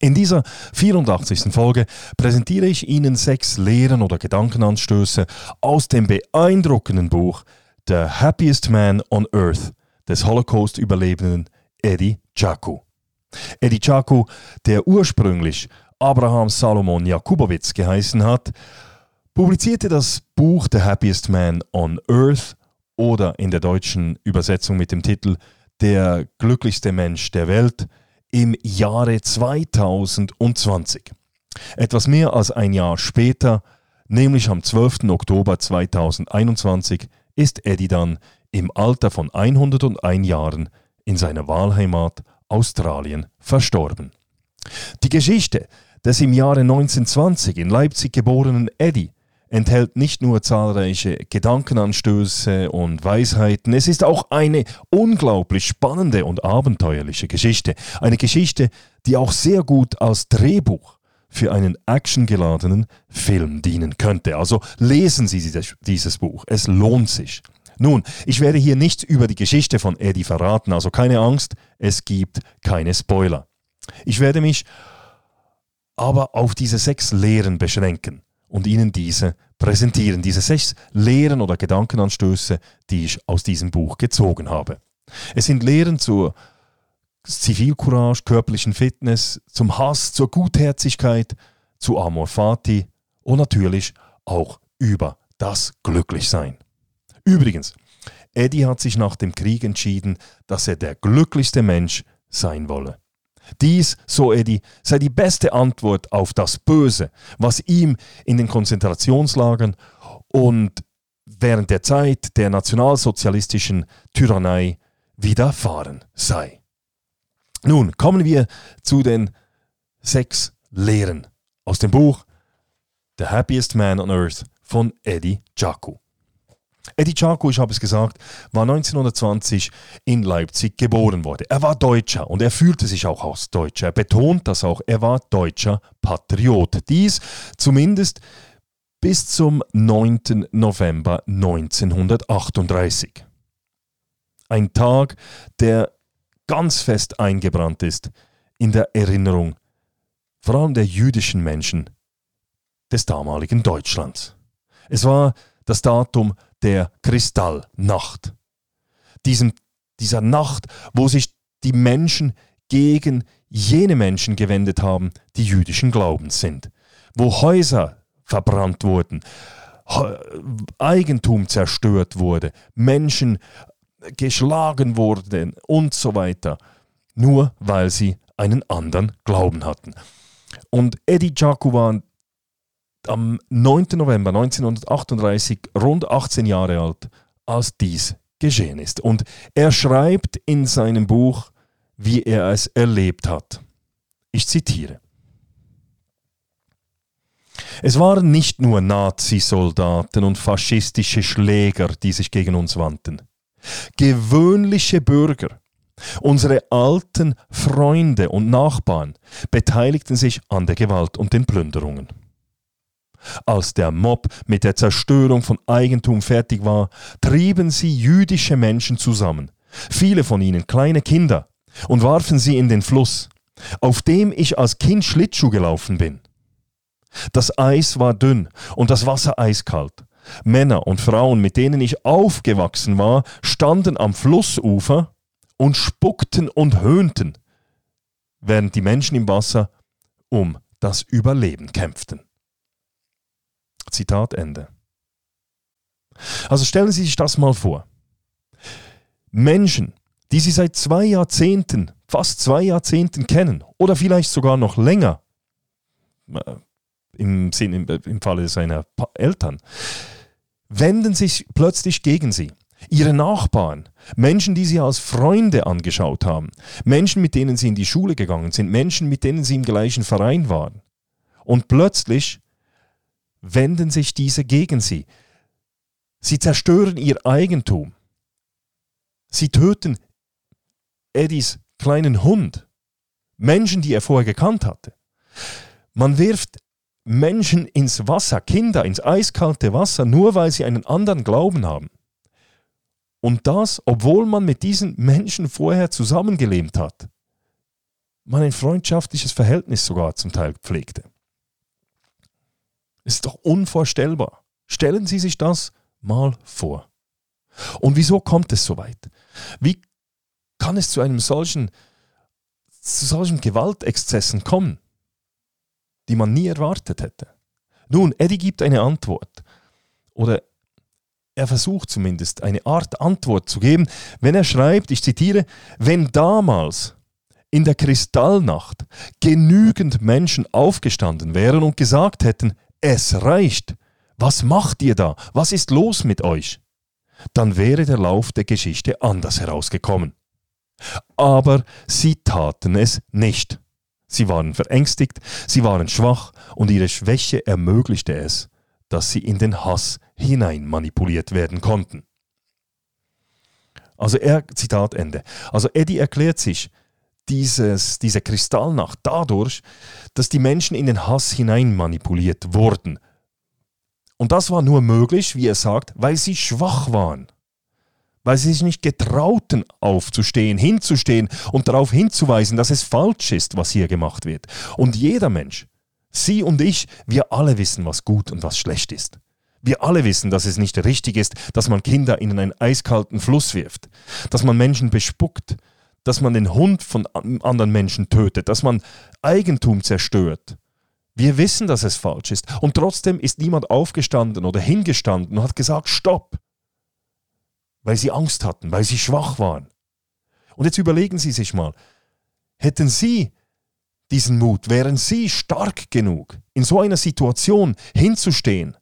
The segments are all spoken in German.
In dieser 84. Folge präsentiere ich Ihnen sechs Lehren oder Gedankenanstöße aus dem beeindruckenden Buch The Happiest Man on Earth des Holocaust-Überlebenden Eddie Chaku. Eddie Chaku, der ursprünglich Abraham Salomon Jakubowitz geheißen hat, publizierte das Buch The Happiest Man on Earth oder in der deutschen Übersetzung mit dem Titel Der glücklichste Mensch der Welt – im Jahre 2020. Etwas mehr als ein Jahr später, nämlich am 12. Oktober 2021, ist Eddie dann im Alter von 101 Jahren in seiner Wahlheimat Australien verstorben. Die Geschichte des im Jahre 1920 in Leipzig geborenen Eddie enthält nicht nur zahlreiche Gedankenanstöße und Weisheiten, es ist auch eine unglaublich spannende und abenteuerliche Geschichte. Eine Geschichte, die auch sehr gut als Drehbuch für einen actiongeladenen Film dienen könnte. Also lesen Sie dieses Buch, es lohnt sich. Nun, ich werde hier nichts über die Geschichte von Eddie verraten, also keine Angst, es gibt keine Spoiler. Ich werde mich aber auf diese sechs Lehren beschränken und Ihnen diese präsentieren, diese sechs Lehren oder Gedankenanstöße, die ich aus diesem Buch gezogen habe. Es sind Lehren zur Zivilcourage, körperlichen Fitness, zum Hass, zur Gutherzigkeit, zu Amor Fati und natürlich auch über das Glücklichsein. Übrigens, Eddie hat sich nach dem Krieg entschieden, dass er der glücklichste Mensch sein wolle. Dies, so Eddie, sei die beste Antwort auf das Böse, was ihm in den Konzentrationslagern und während der Zeit der nationalsozialistischen Tyrannei widerfahren sei. Nun kommen wir zu den sechs Lehren aus dem Buch The Happiest Man on Earth von Eddie Jaku. Eddie Charco, ich habe es gesagt, war 1920 in Leipzig geboren worden. Er war Deutscher und er fühlte sich auch als Deutscher. Er betont das auch, er war deutscher Patriot. Dies zumindest bis zum 9. November 1938. Ein Tag, der ganz fest eingebrannt ist in der Erinnerung vor allem der jüdischen Menschen des damaligen Deutschlands. Es war das Datum der Kristallnacht. Diesem, dieser Nacht, wo sich die Menschen gegen jene Menschen gewendet haben, die jüdischen Glaubens sind, wo Häuser verbrannt wurden, Eigentum zerstört wurde, Menschen geschlagen wurden und so weiter, nur weil sie einen anderen Glauben hatten. Und Eddie Jaku war am 9. November 1938 rund 18 Jahre alt, als dies geschehen ist. Und er schreibt in seinem Buch, wie er es erlebt hat. Ich zitiere. Es waren nicht nur Nazisoldaten und faschistische Schläger, die sich gegen uns wandten. Gewöhnliche Bürger, unsere alten Freunde und Nachbarn beteiligten sich an der Gewalt und den Plünderungen. Als der Mob mit der Zerstörung von Eigentum fertig war, trieben sie jüdische Menschen zusammen, viele von ihnen kleine Kinder, und warfen sie in den Fluss, auf dem ich als Kind Schlittschuh gelaufen bin. Das Eis war dünn und das Wasser eiskalt. Männer und Frauen, mit denen ich aufgewachsen war, standen am Flussufer und spuckten und höhnten, während die Menschen im Wasser um das Überleben kämpften. Zitat Ende. Also stellen Sie sich das mal vor. Menschen, die Sie seit zwei Jahrzehnten, fast zwei Jahrzehnten kennen oder vielleicht sogar noch länger, äh, im, im, im Falle seiner Eltern, wenden sich plötzlich gegen Sie. Ihre Nachbarn, Menschen, die Sie als Freunde angeschaut haben, Menschen, mit denen Sie in die Schule gegangen sind, Menschen, mit denen Sie im gleichen Verein waren. Und plötzlich wenden sich diese gegen sie. Sie zerstören ihr Eigentum. Sie töten Eddies kleinen Hund. Menschen, die er vorher gekannt hatte. Man wirft Menschen ins Wasser, Kinder ins eiskalte Wasser, nur weil sie einen anderen Glauben haben. Und das, obwohl man mit diesen Menschen vorher zusammengelebt hat. Man ein freundschaftliches Verhältnis sogar zum Teil pflegte. Ist doch unvorstellbar. Stellen Sie sich das mal vor. Und wieso kommt es so weit? Wie kann es zu einem solchen, zu solchen Gewaltexzessen kommen, die man nie erwartet hätte? Nun, Eddie gibt eine Antwort. Oder er versucht zumindest eine Art Antwort zu geben, wenn er schreibt, ich zitiere, wenn damals in der Kristallnacht genügend Menschen aufgestanden wären und gesagt hätten, es reicht, was macht ihr da? Was ist los mit euch? Dann wäre der Lauf der Geschichte anders herausgekommen. Aber sie taten es nicht. Sie waren verängstigt, sie waren schwach und ihre Schwäche ermöglichte es, dass sie in den Hass hinein manipuliert werden konnten. Also er, Zitat Ende. Also Eddie erklärt sich dieses, diese Kristallnacht dadurch, dass die Menschen in den Hass hinein manipuliert wurden. Und das war nur möglich, wie er sagt, weil sie schwach waren weil sie sich nicht getrauten, aufzustehen, hinzustehen und darauf hinzuweisen, dass es falsch ist, was hier gemacht wird. Und jeder Mensch, Sie und ich, wir alle wissen, was gut und was schlecht ist. Wir alle wissen, dass es nicht richtig ist, dass man Kinder in einen eiskalten Fluss wirft, dass man Menschen bespuckt, dass man den Hund von anderen Menschen tötet, dass man Eigentum zerstört. Wir wissen, dass es falsch ist. Und trotzdem ist niemand aufgestanden oder hingestanden und hat gesagt, stopp weil sie Angst hatten, weil sie schwach waren. Und jetzt überlegen Sie sich mal, hätten Sie diesen Mut, wären Sie stark genug, in so einer Situation hinzustehen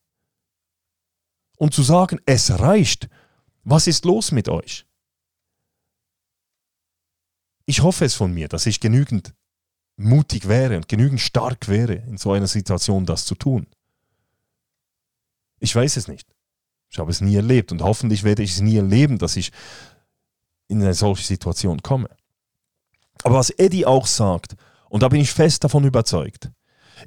und zu sagen, es reicht, was ist los mit euch? Ich hoffe es von mir, dass ich genügend mutig wäre und genügend stark wäre, in so einer Situation das zu tun. Ich weiß es nicht. Ich habe es nie erlebt und hoffentlich werde ich es nie erleben, dass ich in eine solche Situation komme. Aber was Eddie auch sagt, und da bin ich fest davon überzeugt,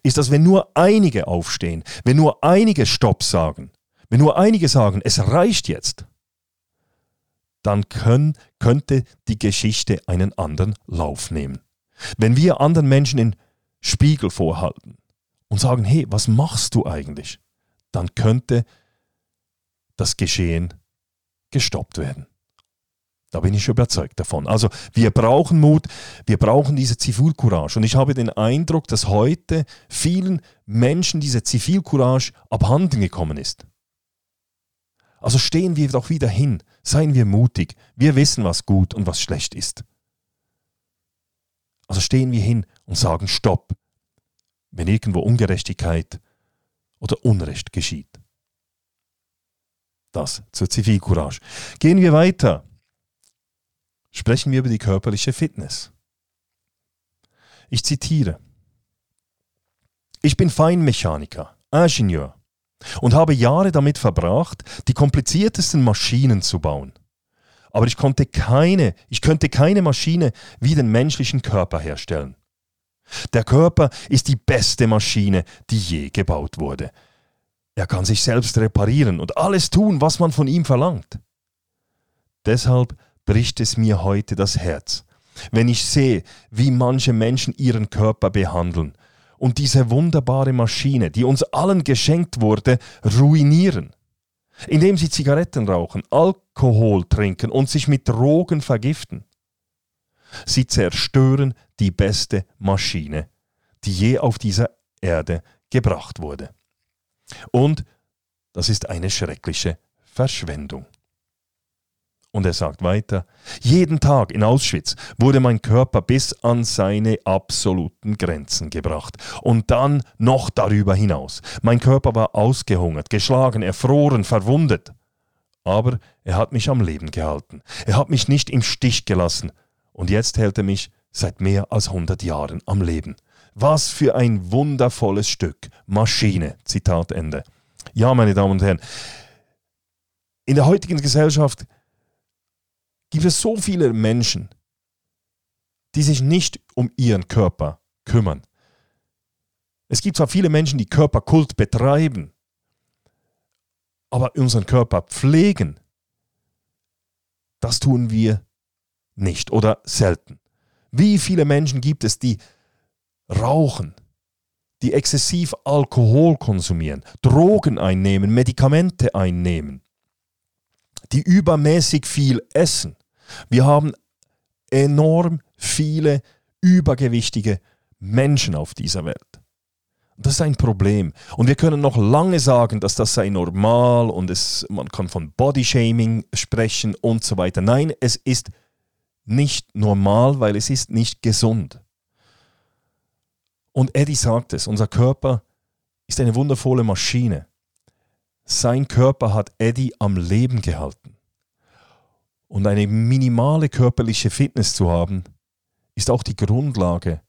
ist, dass wenn nur einige aufstehen, wenn nur einige Stopp sagen, wenn nur einige sagen, es reicht jetzt, dann können, könnte die Geschichte einen anderen Lauf nehmen. Wenn wir anderen Menschen den Spiegel vorhalten und sagen, hey, was machst du eigentlich? Dann könnte das Geschehen gestoppt werden. Da bin ich überzeugt davon. Also wir brauchen Mut, wir brauchen diese Zivilcourage. Und ich habe den Eindruck, dass heute vielen Menschen diese Zivilcourage abhanden gekommen ist. Also stehen wir doch wieder hin, seien wir mutig, wir wissen, was gut und was schlecht ist. Also stehen wir hin und sagen Stopp, wenn irgendwo Ungerechtigkeit oder Unrecht geschieht. Das zur Zivilcourage. Gehen wir weiter. Sprechen wir über die körperliche Fitness. Ich zitiere. Ich bin Feinmechaniker, Ingenieur und habe Jahre damit verbracht, die kompliziertesten Maschinen zu bauen. Aber ich konnte keine, ich könnte keine Maschine wie den menschlichen Körper herstellen. Der Körper ist die beste Maschine, die je gebaut wurde. Er kann sich selbst reparieren und alles tun, was man von ihm verlangt. Deshalb bricht es mir heute das Herz, wenn ich sehe, wie manche Menschen ihren Körper behandeln und diese wunderbare Maschine, die uns allen geschenkt wurde, ruinieren, indem sie Zigaretten rauchen, Alkohol trinken und sich mit Drogen vergiften. Sie zerstören die beste Maschine, die je auf dieser Erde gebracht wurde. Und das ist eine schreckliche Verschwendung. Und er sagt weiter, jeden Tag in Auschwitz wurde mein Körper bis an seine absoluten Grenzen gebracht und dann noch darüber hinaus. Mein Körper war ausgehungert, geschlagen, erfroren, verwundet. Aber er hat mich am Leben gehalten. Er hat mich nicht im Stich gelassen. Und jetzt hält er mich seit mehr als 100 Jahren am Leben. Was für ein wundervolles Stück. Maschine. Zitat Ende. Ja, meine Damen und Herren. In der heutigen Gesellschaft gibt es so viele Menschen, die sich nicht um ihren Körper kümmern. Es gibt zwar viele Menschen, die Körperkult betreiben, aber unseren Körper pflegen, das tun wir nicht oder selten. Wie viele Menschen gibt es, die rauchen, die exzessiv Alkohol konsumieren, Drogen einnehmen, Medikamente einnehmen, die übermäßig viel essen. Wir haben enorm viele übergewichtige Menschen auf dieser Welt. Das ist ein Problem. Und wir können noch lange sagen, dass das sei normal und es, man kann von Bodyshaming sprechen und so weiter. Nein, es ist nicht normal, weil es ist nicht gesund. Und Eddie sagt es, unser Körper ist eine wundervolle Maschine. Sein Körper hat Eddie am Leben gehalten. Und eine minimale körperliche Fitness zu haben, ist auch die Grundlage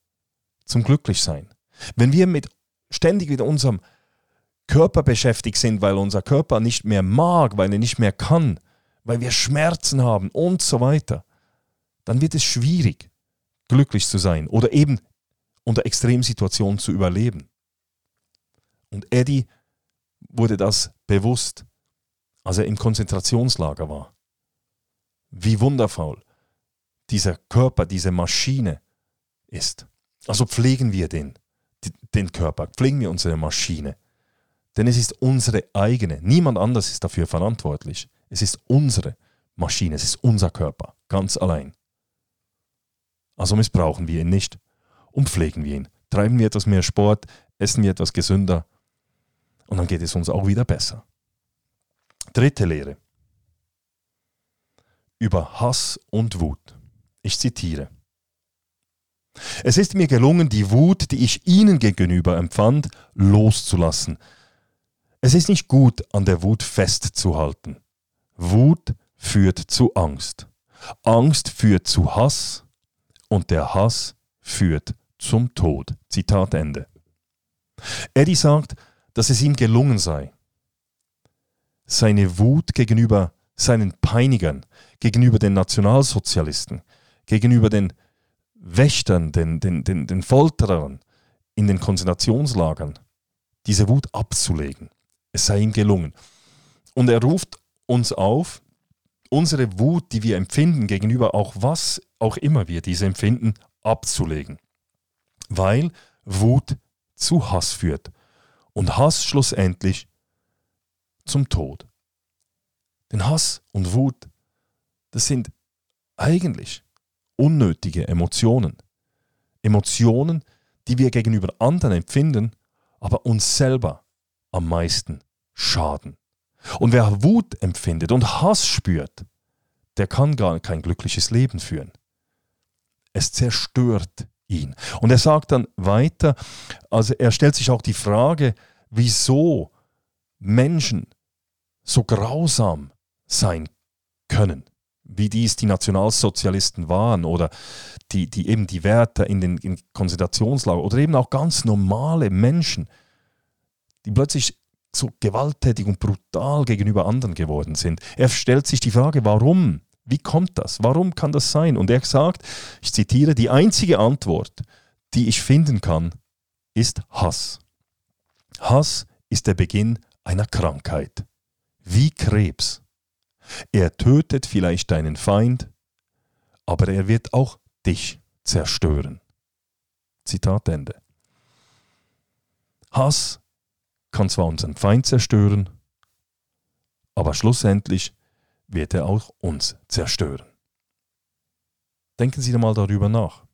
zum Glücklichsein. Wenn wir mit ständig mit unserem Körper beschäftigt sind, weil unser Körper nicht mehr mag, weil er nicht mehr kann, weil wir Schmerzen haben und so weiter, dann wird es schwierig, glücklich zu sein oder eben unter Extremsituationen zu überleben. Und Eddie wurde das bewusst, als er im Konzentrationslager war. Wie wundervoll dieser Körper, diese Maschine ist. Also pflegen wir den, den Körper, pflegen wir unsere Maschine. Denn es ist unsere eigene. Niemand anders ist dafür verantwortlich. Es ist unsere Maschine, es ist unser Körper, ganz allein. Also missbrauchen wir ihn nicht und pflegen wir ihn. Treiben wir etwas mehr Sport, essen wir etwas gesünder und dann geht es uns auch wieder besser. Dritte Lehre. Über Hass und Wut. Ich zitiere. Es ist mir gelungen, die Wut, die ich ihnen gegenüber empfand, loszulassen. Es ist nicht gut, an der Wut festzuhalten. Wut führt zu Angst. Angst führt zu Hass und der Hass führt zum Tod. Zitat Ende. Eddie sagt, dass es ihm gelungen sei, seine Wut gegenüber seinen Peinigern, gegenüber den Nationalsozialisten, gegenüber den Wächtern, den, den, den, den Folterern in den Konzentrationslagern, diese Wut abzulegen. Es sei ihm gelungen. Und er ruft uns auf, unsere Wut, die wir empfinden, gegenüber auch was auch immer wir diese empfinden, abzulegen. Weil Wut zu Hass führt und Hass schlussendlich zum Tod. Denn Hass und Wut, das sind eigentlich unnötige Emotionen. Emotionen, die wir gegenüber anderen empfinden, aber uns selber am meisten schaden. Und wer Wut empfindet und Hass spürt, der kann gar kein glückliches Leben führen. Es zerstört ihn. Und er sagt dann weiter, also er stellt sich auch die Frage, wieso Menschen so grausam sein können wie dies die Nationalsozialisten waren oder die, die eben die Wärter in den in Konzentrationslagern oder eben auch ganz normale Menschen, die plötzlich so gewalttätig und brutal gegenüber anderen geworden sind. Er stellt sich die Frage, warum? Wie kommt das? Warum kann das sein? Und er sagt, ich zitiere, die einzige Antwort, die ich finden kann, ist Hass. Hass ist der Beginn einer Krankheit, wie Krebs. Er tötet vielleicht deinen Feind, aber er wird auch dich zerstören. Zitat Ende. Hass kann zwar unseren Feind zerstören, aber schlussendlich wird er auch uns zerstören. Denken Sie mal darüber nach.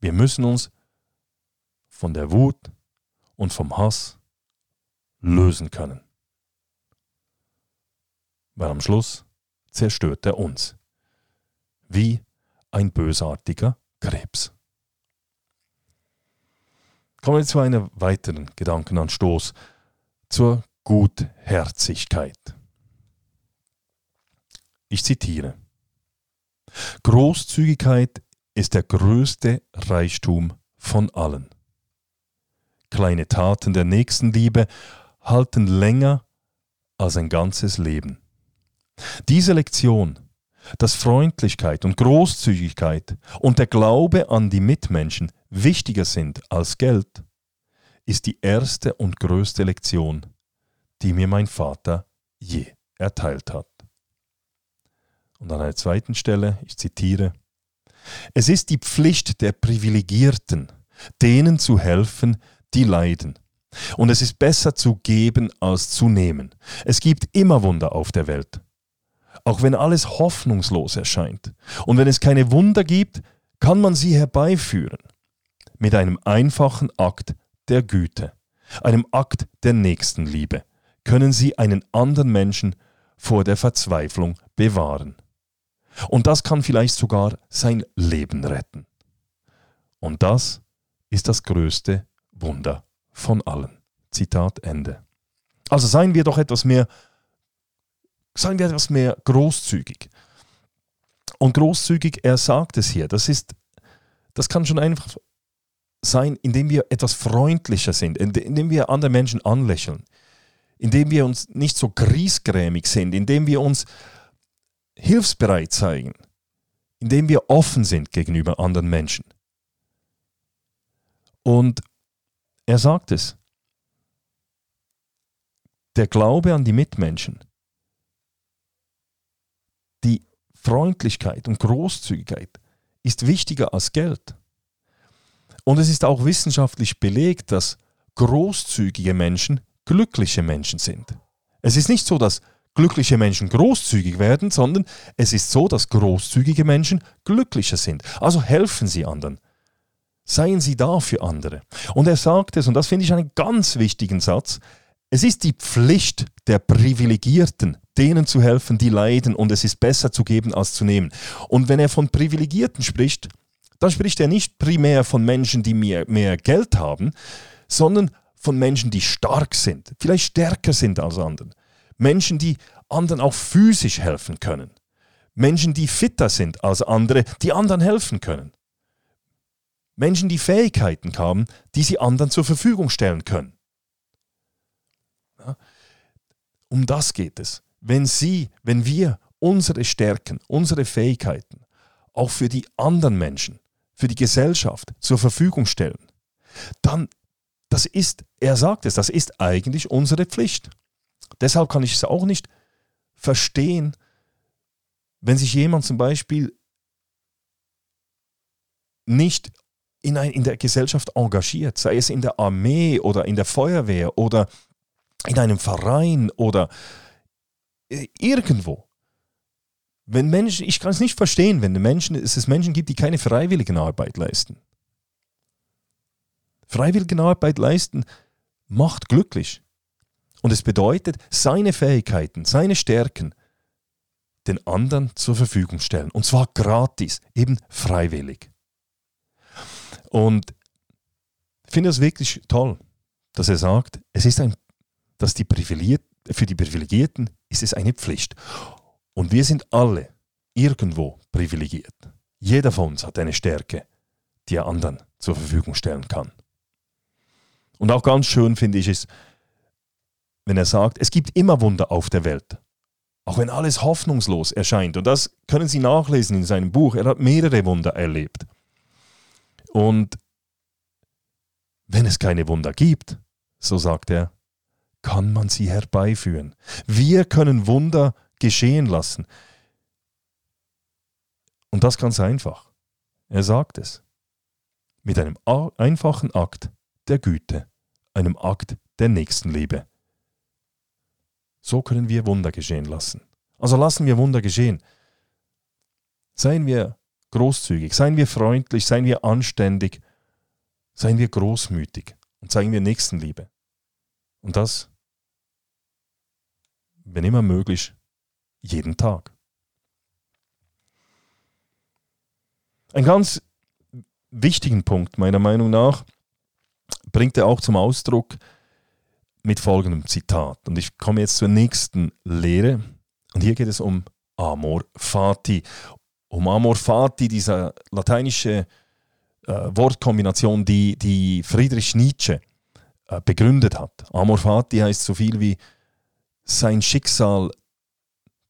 Wir müssen uns von der Wut und vom Hass lösen können weil am Schluss zerstört er uns. Wie ein bösartiger Krebs. Kommen wir zu einem weiteren Gedankenanstoß, zur Gutherzigkeit. Ich zitiere. Großzügigkeit ist der größte Reichtum von allen. Kleine Taten der Nächstenliebe halten länger als ein ganzes Leben. Diese Lektion, dass Freundlichkeit und Großzügigkeit und der Glaube an die Mitmenschen wichtiger sind als Geld, ist die erste und größte Lektion, die mir mein Vater je erteilt hat. Und an einer zweiten Stelle, ich zitiere, es ist die Pflicht der Privilegierten, denen zu helfen, die leiden. Und es ist besser zu geben als zu nehmen. Es gibt immer Wunder auf der Welt. Auch wenn alles hoffnungslos erscheint. Und wenn es keine Wunder gibt, kann man sie herbeiführen. Mit einem einfachen Akt der Güte, einem Akt der Nächstenliebe, können sie einen anderen Menschen vor der Verzweiflung bewahren. Und das kann vielleicht sogar sein Leben retten. Und das ist das größte Wunder von allen. Zitat Ende. Also seien wir doch etwas mehr, seien wir etwas mehr großzügig. Und großzügig, er sagt es hier, das ist, das kann schon einfach sein, indem wir etwas freundlicher sind, indem wir andere Menschen anlächeln, indem wir uns nicht so griesgrämig sind, indem wir uns hilfsbereit zeigen, indem wir offen sind gegenüber anderen Menschen. Und er sagt es, der Glaube an die Mitmenschen, Freundlichkeit und Großzügigkeit ist wichtiger als Geld. Und es ist auch wissenschaftlich belegt, dass großzügige Menschen glückliche Menschen sind. Es ist nicht so, dass glückliche Menschen großzügig werden, sondern es ist so, dass großzügige Menschen glücklicher sind. Also helfen sie anderen. Seien sie da für andere. Und er sagt es, und das finde ich einen ganz wichtigen Satz, es ist die Pflicht der Privilegierten, denen zu helfen, die leiden, und es ist besser zu geben als zu nehmen. Und wenn er von Privilegierten spricht, dann spricht er nicht primär von Menschen, die mehr, mehr Geld haben, sondern von Menschen, die stark sind, vielleicht stärker sind als andere. Menschen, die anderen auch physisch helfen können. Menschen, die fitter sind als andere, die anderen helfen können. Menschen, die Fähigkeiten haben, die sie anderen zur Verfügung stellen können. Ja? Um das geht es. Wenn Sie, wenn wir unsere Stärken, unsere Fähigkeiten auch für die anderen Menschen, für die Gesellschaft zur Verfügung stellen, dann, das ist, er sagt es, das ist eigentlich unsere Pflicht. Deshalb kann ich es auch nicht verstehen, wenn sich jemand zum Beispiel nicht in, ein, in der Gesellschaft engagiert, sei es in der Armee oder in der Feuerwehr oder in einem Verein oder äh, irgendwo. Wenn Menschen, ich kann es nicht verstehen, wenn Menschen, es es Menschen gibt, die keine Freiwilligenarbeit leisten. Freiwilligenarbeit leisten macht glücklich. Und es bedeutet, seine Fähigkeiten, seine Stärken den anderen zur Verfügung stellen. Und zwar gratis, eben freiwillig. Und ich finde es wirklich toll, dass er sagt, es ist ein, dass die für die Privilegierten ist es eine Pflicht. Und wir sind alle irgendwo privilegiert. Jeder von uns hat eine Stärke, die er anderen zur Verfügung stellen kann. Und auch ganz schön finde ich es, wenn er sagt, es gibt immer Wunder auf der Welt. Auch wenn alles hoffnungslos erscheint. Und das können Sie nachlesen in seinem Buch. Er hat mehrere Wunder erlebt. Und wenn es keine Wunder gibt, so sagt er, kann man sie herbeiführen. Wir können Wunder geschehen lassen. Und das ganz einfach. Er sagt es. Mit einem einfachen Akt der Güte, einem Akt der Nächstenliebe. So können wir Wunder geschehen lassen. Also lassen wir Wunder geschehen. Seien wir großzügig, seien wir freundlich, seien wir anständig, seien wir großmütig und zeigen wir Nächstenliebe. Und das, wenn immer möglich, jeden Tag. Ein ganz wichtigen Punkt meiner Meinung nach bringt er auch zum Ausdruck, mit folgendem Zitat. Und ich komme jetzt zur nächsten Lehre. Und hier geht es um Amor Fati. Um Amor Fati, diese lateinische äh, Wortkombination, die, die Friedrich Nietzsche äh, begründet hat. Amor Fati heißt so viel wie sein Schicksal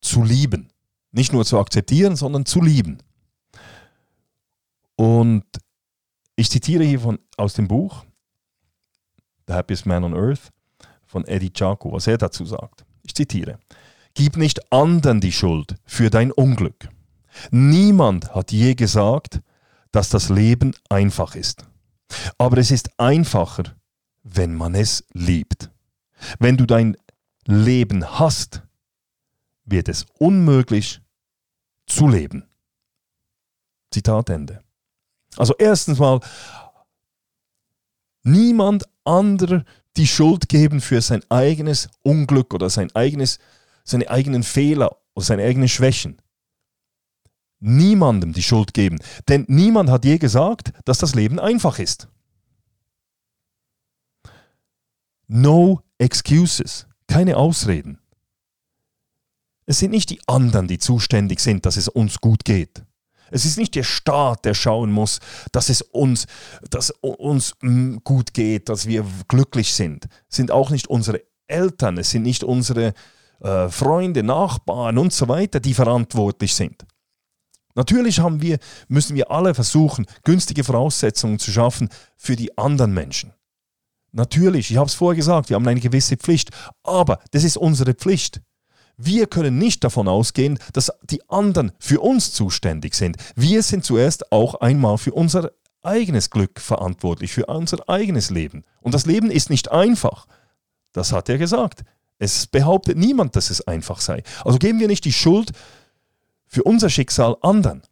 zu lieben. Nicht nur zu akzeptieren, sondern zu lieben. Und ich zitiere hier von, aus dem Buch The Happiest Man on Earth von Eddie Chaco, was er dazu sagt. Ich zitiere. Gib nicht anderen die Schuld für dein Unglück. Niemand hat je gesagt, dass das Leben einfach ist. Aber es ist einfacher, wenn man es liebt. Wenn du dein Leben hast, wird es unmöglich zu leben. Zitat Ende. Also erstens mal, niemand anderer die Schuld geben für sein eigenes Unglück oder sein eigenes, seine eigenen Fehler oder seine eigenen Schwächen. Niemandem die Schuld geben, denn niemand hat je gesagt, dass das Leben einfach ist. No excuses, keine Ausreden. Es sind nicht die anderen, die zuständig sind, dass es uns gut geht. Es ist nicht der Staat, der schauen muss, dass es uns, dass uns mm, gut geht, dass wir glücklich sind. Es sind auch nicht unsere Eltern, es sind nicht unsere äh, Freunde, Nachbarn und so weiter, die verantwortlich sind. Natürlich wir, müssen wir alle versuchen, günstige Voraussetzungen zu schaffen für die anderen Menschen. Natürlich, ich habe es vorher gesagt, wir haben eine gewisse Pflicht, aber das ist unsere Pflicht. Wir können nicht davon ausgehen, dass die anderen für uns zuständig sind. Wir sind zuerst auch einmal für unser eigenes Glück verantwortlich, für unser eigenes Leben. Und das Leben ist nicht einfach. Das hat er gesagt. Es behauptet niemand, dass es einfach sei. Also geben wir nicht die Schuld für unser Schicksal anderen,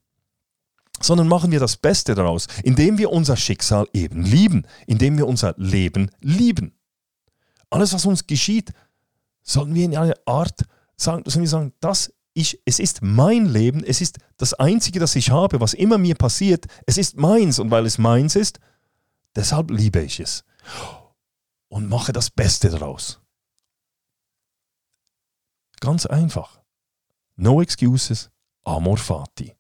sondern machen wir das Beste daraus, indem wir unser Schicksal eben lieben, indem wir unser Leben lieben. Alles, was uns geschieht, sollen wir in einer Art sagen, sollen wir sagen, das ich, es ist mein Leben, es ist das Einzige, das ich habe, was immer mir passiert, es ist meins und weil es meins ist, deshalb liebe ich es und mache das Beste daraus. Ganz einfach. No excuses, amor fati.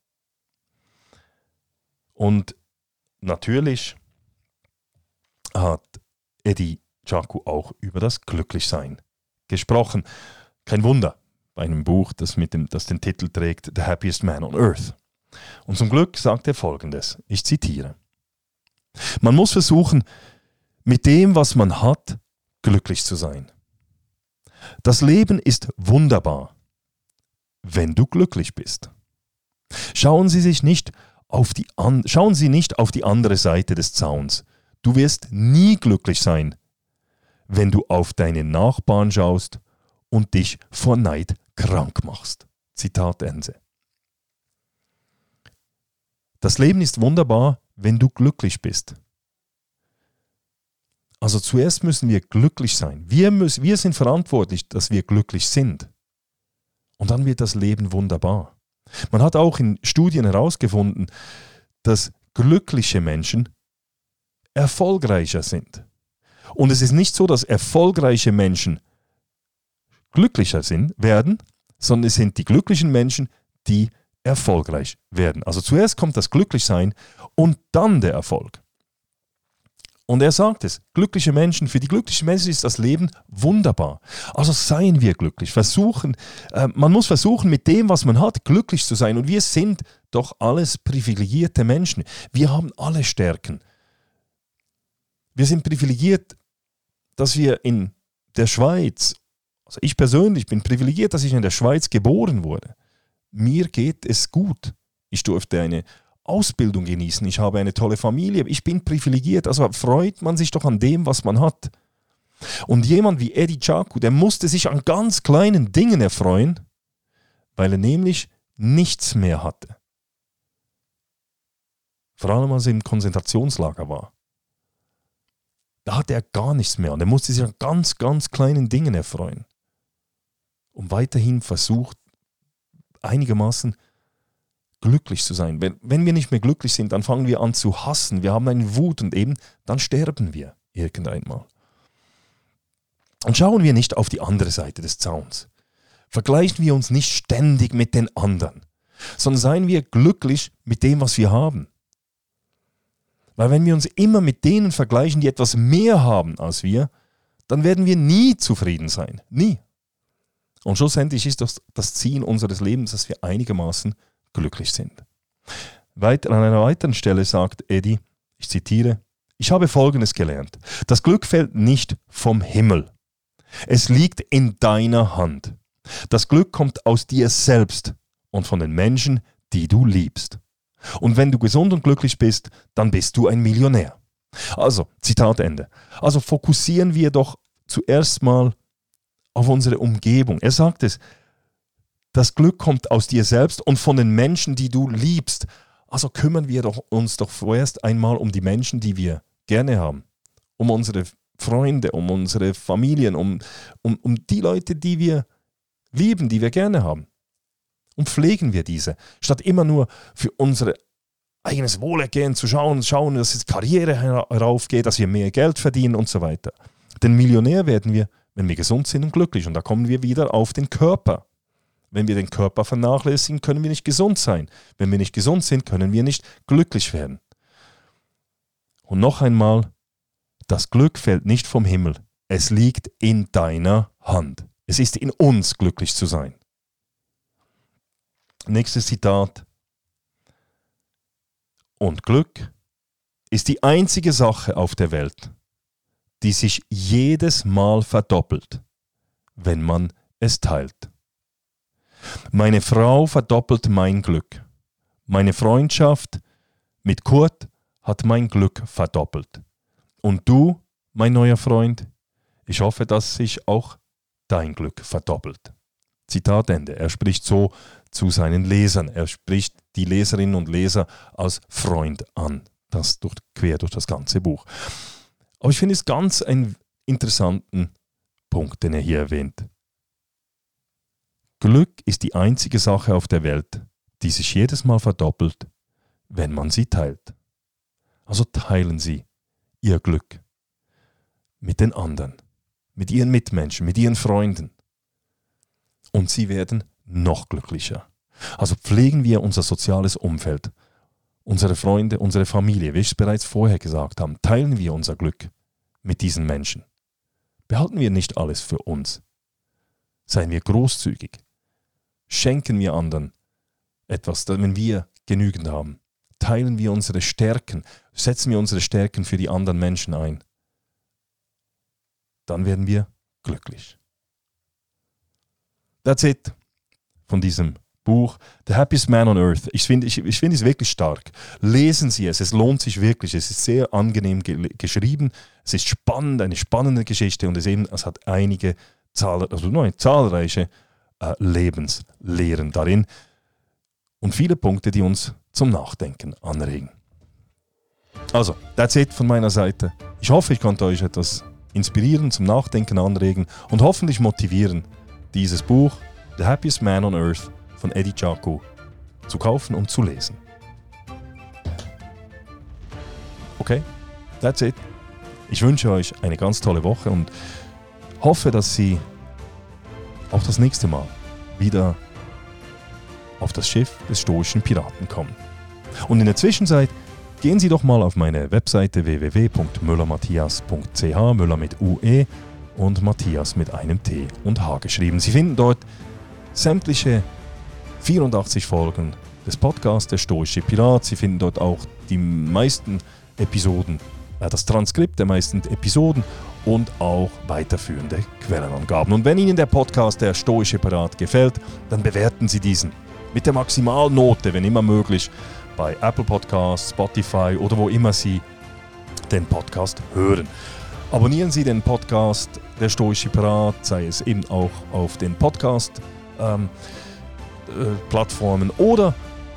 Und natürlich hat Eddie Chaku auch über das Glücklichsein gesprochen. Kein Wunder, bei einem Buch, das, mit dem, das den Titel trägt The Happiest Man on Earth. Und zum Glück sagt er folgendes, ich zitiere. Man muss versuchen, mit dem, was man hat, glücklich zu sein. Das Leben ist wunderbar, wenn du glücklich bist. Schauen Sie sich nicht auf die an schauen Sie nicht auf die andere Seite des Zauns. Du wirst nie glücklich sein, wenn du auf deine Nachbarn schaust und dich vor Neid krank machst. Zitat Ende. Das Leben ist wunderbar, wenn du glücklich bist. Also zuerst müssen wir glücklich sein. Wir, müssen, wir sind verantwortlich, dass wir glücklich sind. Und dann wird das Leben wunderbar. Man hat auch in Studien herausgefunden, dass glückliche Menschen erfolgreicher sind. Und es ist nicht so, dass erfolgreiche Menschen glücklicher sind, werden, sondern es sind die glücklichen Menschen, die erfolgreich werden. Also zuerst kommt das Glücklichsein und dann der Erfolg. Und er sagt es, glückliche Menschen, für die glücklichen Menschen ist das Leben wunderbar. Also seien wir glücklich, versuchen, äh, man muss versuchen, mit dem, was man hat, glücklich zu sein. Und wir sind doch alles privilegierte Menschen. Wir haben alle Stärken. Wir sind privilegiert, dass wir in der Schweiz also ich persönlich bin privilegiert, dass ich in der Schweiz geboren wurde. Mir geht es gut. Ich durfte eine Ausbildung genießen. Ich habe eine tolle Familie. Ich bin privilegiert. Also freut man sich doch an dem, was man hat. Und jemand wie Eddie Chaku, der musste sich an ganz kleinen Dingen erfreuen, weil er nämlich nichts mehr hatte. Vor allem als er im Konzentrationslager war. Da hatte er gar nichts mehr und er musste sich an ganz, ganz kleinen Dingen erfreuen und weiterhin versucht, einigermaßen glücklich zu sein. Wenn, wenn wir nicht mehr glücklich sind, dann fangen wir an zu hassen. Wir haben eine Wut und eben dann sterben wir irgendeinmal. Und schauen wir nicht auf die andere Seite des Zauns. Vergleichen wir uns nicht ständig mit den anderen, sondern seien wir glücklich mit dem, was wir haben. Weil wenn wir uns immer mit denen vergleichen, die etwas mehr haben als wir, dann werden wir nie zufrieden sein. Nie. Und schlussendlich ist das das Ziel unseres Lebens, dass wir einigermaßen glücklich sind. Weiter, an einer weiteren Stelle sagt Eddie, ich zitiere, ich habe Folgendes gelernt. Das Glück fällt nicht vom Himmel. Es liegt in deiner Hand. Das Glück kommt aus dir selbst und von den Menschen, die du liebst. Und wenn du gesund und glücklich bist, dann bist du ein Millionär. Also, Zitat Ende. Also fokussieren wir doch zuerst mal auf unsere Umgebung. Er sagt es, das Glück kommt aus dir selbst und von den Menschen, die du liebst. Also kümmern wir doch, uns doch vorerst einmal um die Menschen, die wir gerne haben. Um unsere Freunde, um unsere Familien, um, um, um die Leute, die wir lieben, die wir gerne haben. Und pflegen wir diese, statt immer nur für unser eigenes Wohlergehen zu schauen, schauen, dass es Karriere heraufgeht, dass wir mehr Geld verdienen und so weiter. Denn Millionär werden wir, wenn wir gesund sind und glücklich. Und da kommen wir wieder auf den Körper. Wenn wir den Körper vernachlässigen, können wir nicht gesund sein. Wenn wir nicht gesund sind, können wir nicht glücklich werden. Und noch einmal, das Glück fällt nicht vom Himmel. Es liegt in deiner Hand. Es ist in uns, glücklich zu sein. Nächstes Zitat. Und Glück ist die einzige Sache auf der Welt, die sich jedes Mal verdoppelt, wenn man es teilt. Meine Frau verdoppelt mein Glück. Meine Freundschaft mit Kurt hat mein Glück verdoppelt. Und du, mein neuer Freund, ich hoffe, dass sich auch dein Glück verdoppelt. Zitat Ende. Er spricht so zu seinen Lesern. Er spricht die Leserinnen und Leser als Freund an. Das durch, quer durch das ganze Buch. Aber ich finde es ganz einen interessanten Punkt, den er hier erwähnt. Glück ist die einzige Sache auf der Welt, die sich jedes Mal verdoppelt, wenn man sie teilt. Also teilen Sie Ihr Glück mit den anderen, mit Ihren Mitmenschen, mit Ihren Freunden. Und Sie werden noch glücklicher. Also pflegen wir unser soziales Umfeld, unsere Freunde, unsere Familie, wie ich es bereits vorher gesagt habe, teilen wir unser Glück mit diesen Menschen. Behalten wir nicht alles für uns. Seien wir großzügig. Schenken wir anderen etwas, wenn wir genügend haben. Teilen wir unsere Stärken, setzen wir unsere Stärken für die anderen Menschen ein. Dann werden wir glücklich. That's it von diesem Buch The Happiest Man on Earth. Ich finde ich, ich find es wirklich stark. Lesen Sie es, es lohnt sich wirklich. Es ist sehr angenehm ge geschrieben, es ist spannend, eine spannende Geschichte und es, eben, es hat einige zahl also nein, zahlreiche äh, Lebenslehren darin und viele Punkte, die uns zum Nachdenken anregen. Also, that's it von meiner Seite. Ich hoffe, ich konnte euch etwas inspirieren, zum Nachdenken anregen und hoffentlich motivieren, dieses Buch The Happiest Man on Earth von Eddie Chaco zu kaufen und zu lesen. Okay, that's it. Ich wünsche euch eine ganz tolle Woche und hoffe, dass Sie auch das nächste Mal wieder auf das Schiff des stoischen Piraten kommen. Und in der Zwischenzeit gehen Sie doch mal auf meine Webseite www.müllermatthias.ch, Müller mit UE und Matthias mit einem T und H geschrieben. Sie finden dort sämtliche 84 Folgen des Podcasts Der Stoische Pirat. Sie finden dort auch die meisten Episoden, äh, das Transkript der meisten Episoden und auch weiterführende Quellenangaben. Und wenn Ihnen der Podcast Der Stoische Pirat gefällt, dann bewerten Sie diesen mit der Maximalnote, wenn immer möglich, bei Apple Podcasts, Spotify oder wo immer Sie den Podcast hören. Abonnieren Sie den Podcast Der Stoische Pirat, sei es eben auch auf den Podcast ähm, äh, oder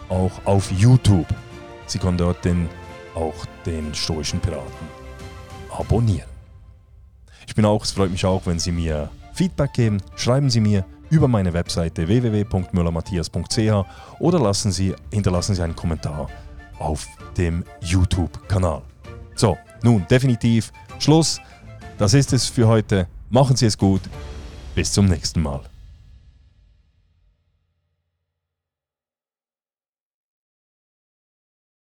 auch auf YouTube. Sie können dort den, auch den stoischen Piraten abonnieren. Ich bin auch, es freut mich auch, wenn Sie mir Feedback geben. Schreiben Sie mir über meine Webseite www.müllermatthias.ch oder lassen Sie, hinterlassen Sie einen Kommentar auf dem YouTube-Kanal. So, nun definitiv Schluss. Das ist es für heute. Machen Sie es gut. Bis zum nächsten Mal.